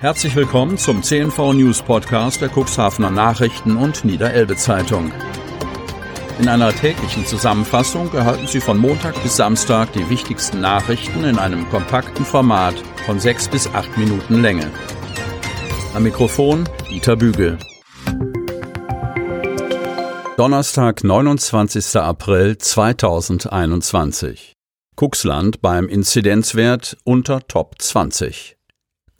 Herzlich willkommen zum CNV News Podcast der Cuxhavener Nachrichten und Niederelbe Zeitung. In einer täglichen Zusammenfassung erhalten Sie von Montag bis Samstag die wichtigsten Nachrichten in einem kompakten Format von sechs bis acht Minuten Länge. Am Mikrofon Dieter Bügel. Donnerstag, 29. April 2021. Cuxland beim Inzidenzwert unter Top 20.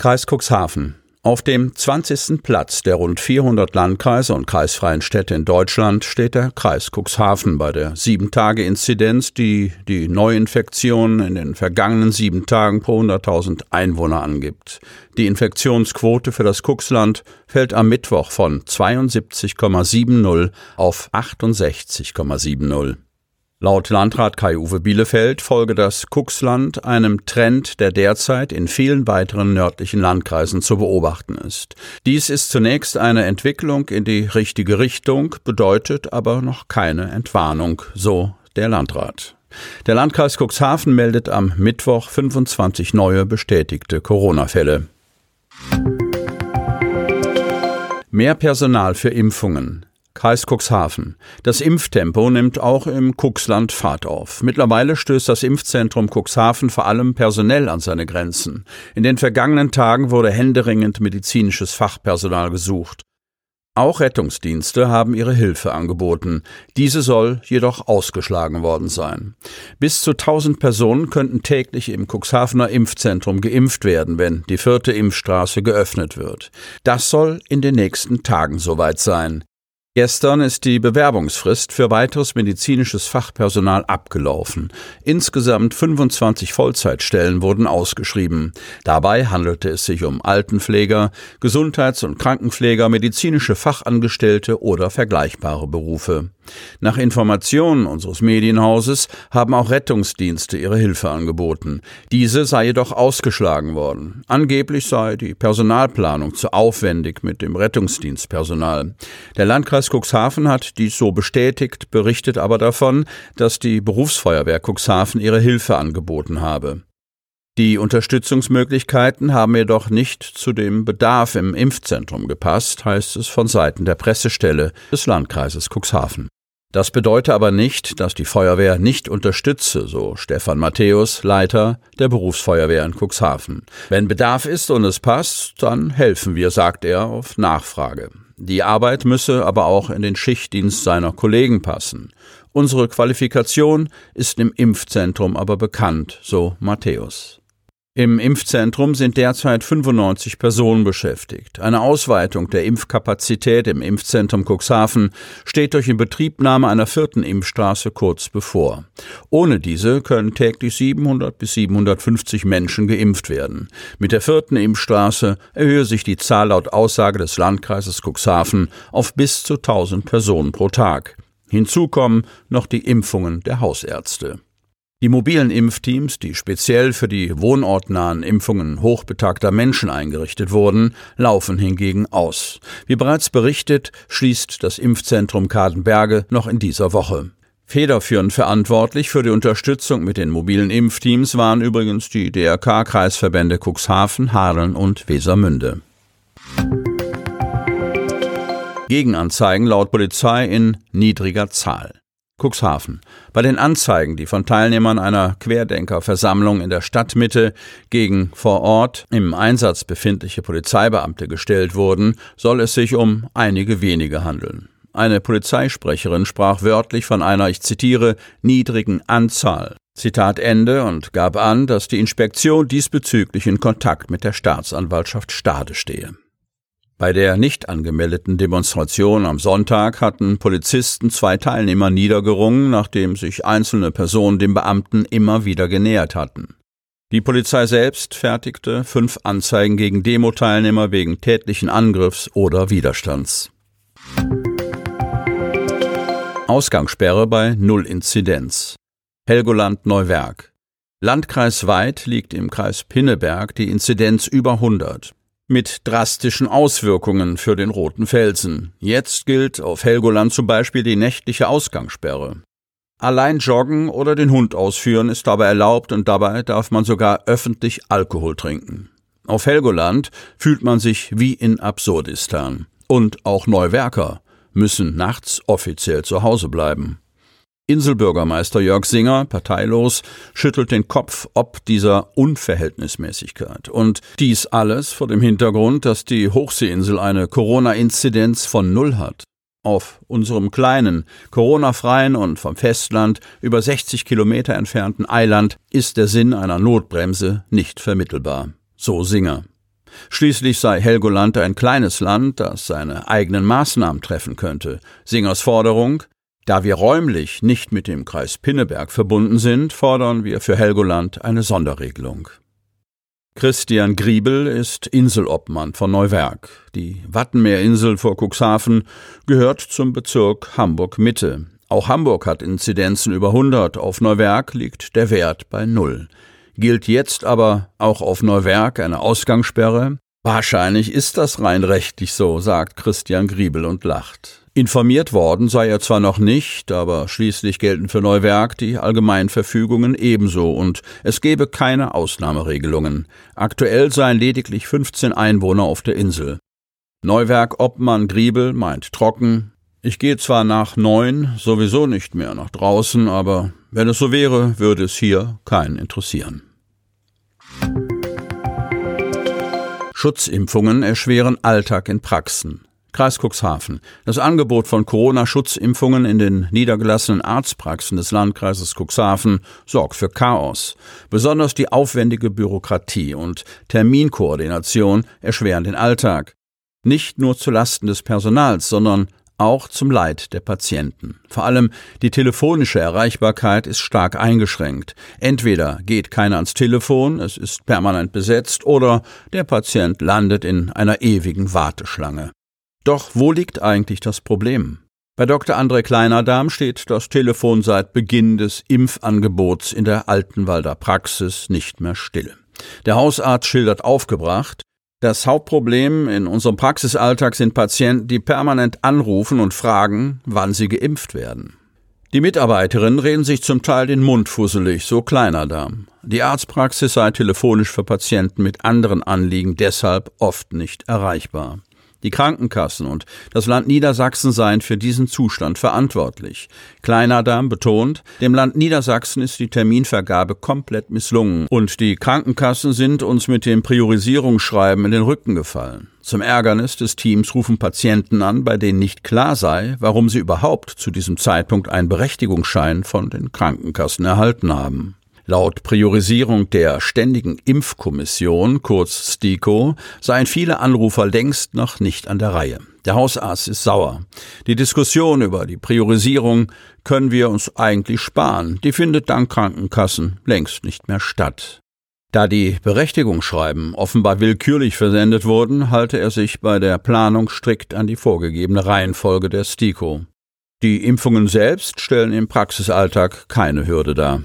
Kreis Cuxhaven. Auf dem 20. Platz der rund 400 Landkreise und kreisfreien Städte in Deutschland steht der Kreis Cuxhaven bei der 7-Tage-Inzidenz, die die Neuinfektionen in den vergangenen sieben Tagen pro 100.000 Einwohner angibt. Die Infektionsquote für das Cuxland fällt am Mittwoch von 72,70 auf 68,70. Laut Landrat Kai-Uwe Bielefeld folge das Kuxland einem Trend, der derzeit in vielen weiteren nördlichen Landkreisen zu beobachten ist. Dies ist zunächst eine Entwicklung in die richtige Richtung, bedeutet aber noch keine Entwarnung, so der Landrat. Der Landkreis Cuxhaven meldet am Mittwoch 25 neue bestätigte Corona-Fälle. Mehr Personal für Impfungen. Kreis Cuxhaven. Das Impftempo nimmt auch im Cuxland Fahrt auf. Mittlerweile stößt das Impfzentrum Cuxhaven vor allem personell an seine Grenzen. In den vergangenen Tagen wurde händeringend medizinisches Fachpersonal gesucht. Auch Rettungsdienste haben ihre Hilfe angeboten. Diese soll jedoch ausgeschlagen worden sein. Bis zu 1000 Personen könnten täglich im Cuxhavener Impfzentrum geimpft werden, wenn die vierte Impfstraße geöffnet wird. Das soll in den nächsten Tagen soweit sein. Gestern ist die Bewerbungsfrist für weiteres medizinisches Fachpersonal abgelaufen. Insgesamt 25 Vollzeitstellen wurden ausgeschrieben. Dabei handelte es sich um Altenpfleger, Gesundheits- und Krankenpfleger, medizinische Fachangestellte oder vergleichbare Berufe. Nach Informationen unseres Medienhauses haben auch Rettungsdienste ihre Hilfe angeboten. Diese sei jedoch ausgeschlagen worden. Angeblich sei die Personalplanung zu aufwendig mit dem Rettungsdienstpersonal. Der Landkreis Cuxhaven hat dies so bestätigt, berichtet aber davon, dass die Berufsfeuerwehr Cuxhaven ihre Hilfe angeboten habe. Die Unterstützungsmöglichkeiten haben jedoch nicht zu dem Bedarf im Impfzentrum gepasst, heißt es von Seiten der Pressestelle des Landkreises Cuxhaven. Das bedeutet aber nicht, dass die Feuerwehr nicht unterstütze, so Stefan Matthäus, Leiter der Berufsfeuerwehr in Cuxhaven. Wenn Bedarf ist und es passt, dann helfen wir, sagt er auf Nachfrage. Die Arbeit müsse aber auch in den Schichtdienst seiner Kollegen passen. Unsere Qualifikation ist im Impfzentrum aber bekannt, so Matthäus. Im Impfzentrum sind derzeit 95 Personen beschäftigt. Eine Ausweitung der Impfkapazität im Impfzentrum Cuxhaven steht durch Inbetriebnahme einer vierten Impfstraße kurz bevor. Ohne diese können täglich 700 bis 750 Menschen geimpft werden. Mit der vierten Impfstraße erhöhe sich die Zahl laut Aussage des Landkreises Cuxhaven auf bis zu 1000 Personen pro Tag. Hinzu kommen noch die Impfungen der Hausärzte. Die mobilen Impfteams, die speziell für die wohnortnahen Impfungen hochbetagter Menschen eingerichtet wurden, laufen hingegen aus. Wie bereits berichtet, schließt das Impfzentrum Kadenberge noch in dieser Woche. Federführend verantwortlich für die Unterstützung mit den mobilen Impfteams waren übrigens die DRK-Kreisverbände Cuxhaven, Hadeln und Wesermünde. Gegenanzeigen laut Polizei in niedriger Zahl. Cuxhaven. Bei den Anzeigen, die von Teilnehmern einer Querdenkerversammlung in der Stadtmitte gegen vor Ort im Einsatz befindliche Polizeibeamte gestellt wurden, soll es sich um einige wenige handeln. Eine Polizeisprecherin sprach wörtlich von einer, ich zitiere, niedrigen Anzahl. Zitat Ende und gab an, dass die Inspektion diesbezüglich in Kontakt mit der Staatsanwaltschaft Stade stehe. Bei der nicht angemeldeten Demonstration am Sonntag hatten Polizisten zwei Teilnehmer niedergerungen, nachdem sich einzelne Personen dem Beamten immer wieder genähert hatten. Die Polizei selbst fertigte fünf Anzeigen gegen Demo-Teilnehmer wegen tätlichen Angriffs oder Widerstands. Ausgangssperre bei Null Inzidenz. Helgoland Neuwerk. Landkreisweit liegt im Kreis Pinneberg die Inzidenz über 100 mit drastischen Auswirkungen für den Roten Felsen. Jetzt gilt auf Helgoland zum Beispiel die nächtliche Ausgangssperre. Allein joggen oder den Hund ausführen ist dabei erlaubt und dabei darf man sogar öffentlich Alkohol trinken. Auf Helgoland fühlt man sich wie in Absurdistan. Und auch Neuwerker müssen nachts offiziell zu Hause bleiben. Inselbürgermeister Jörg Singer, parteilos, schüttelt den Kopf ob dieser Unverhältnismäßigkeit. Und dies alles vor dem Hintergrund, dass die Hochseeinsel eine Corona-Inzidenz von Null hat. Auf unserem kleinen, Corona-freien und vom Festland über 60 Kilometer entfernten Eiland ist der Sinn einer Notbremse nicht vermittelbar. So Singer. Schließlich sei Helgoland ein kleines Land, das seine eigenen Maßnahmen treffen könnte. Singers Forderung da wir räumlich nicht mit dem Kreis Pinneberg verbunden sind, fordern wir für Helgoland eine Sonderregelung. Christian Griebel ist Inselobmann von Neuwerk. Die Wattenmeerinsel vor Cuxhaven gehört zum Bezirk Hamburg-Mitte. Auch Hamburg hat Inzidenzen über 100, auf Neuwerk liegt der Wert bei Null. Gilt jetzt aber auch auf Neuwerk eine Ausgangssperre? Wahrscheinlich ist das rein rechtlich so, sagt Christian Griebel und lacht. Informiert worden sei er zwar noch nicht, aber schließlich gelten für Neuwerk die Allgemeinverfügungen ebenso und es gebe keine Ausnahmeregelungen. Aktuell seien lediglich 15 Einwohner auf der Insel. Neuwerk Obmann Griebel meint trocken, ich gehe zwar nach neun sowieso nicht mehr nach draußen, aber wenn es so wäre, würde es hier keinen interessieren. Schutzimpfungen erschweren Alltag in Praxen. Kreis Cuxhaven. Das Angebot von Corona-Schutzimpfungen in den niedergelassenen Arztpraxen des Landkreises Cuxhaven sorgt für Chaos. Besonders die aufwendige Bürokratie und Terminkoordination erschweren den Alltag. Nicht nur zu Lasten des Personals, sondern auch zum Leid der Patienten. Vor allem die telefonische Erreichbarkeit ist stark eingeschränkt. Entweder geht keiner ans Telefon, es ist permanent besetzt, oder der Patient landet in einer ewigen Warteschlange. Doch wo liegt eigentlich das Problem? Bei Dr. André Kleinerdam steht das Telefon seit Beginn des Impfangebots in der Altenwalder Praxis nicht mehr still. Der Hausarzt schildert aufgebracht, das Hauptproblem in unserem Praxisalltag sind Patienten, die permanent anrufen und fragen, wann sie geimpft werden. Die Mitarbeiterinnen reden sich zum Teil den Mund fusselig, so Kleinerdam. Die Arztpraxis sei telefonisch für Patienten mit anderen Anliegen deshalb oft nicht erreichbar. Die Krankenkassen und das Land Niedersachsen seien für diesen Zustand verantwortlich. Kleinadam betont, dem Land Niedersachsen ist die Terminvergabe komplett misslungen und die Krankenkassen sind uns mit dem Priorisierungsschreiben in den Rücken gefallen. Zum Ärgernis des Teams rufen Patienten an, bei denen nicht klar sei, warum sie überhaupt zu diesem Zeitpunkt einen Berechtigungsschein von den Krankenkassen erhalten haben. Laut Priorisierung der Ständigen Impfkommission, kurz STIKO, seien viele Anrufer längst noch nicht an der Reihe. Der Hausarzt ist sauer. Die Diskussion über die Priorisierung können wir uns eigentlich sparen. Die findet dank Krankenkassen längst nicht mehr statt. Da die Berechtigungsschreiben offenbar willkürlich versendet wurden, halte er sich bei der Planung strikt an die vorgegebene Reihenfolge der STIKO. Die Impfungen selbst stellen im Praxisalltag keine Hürde dar.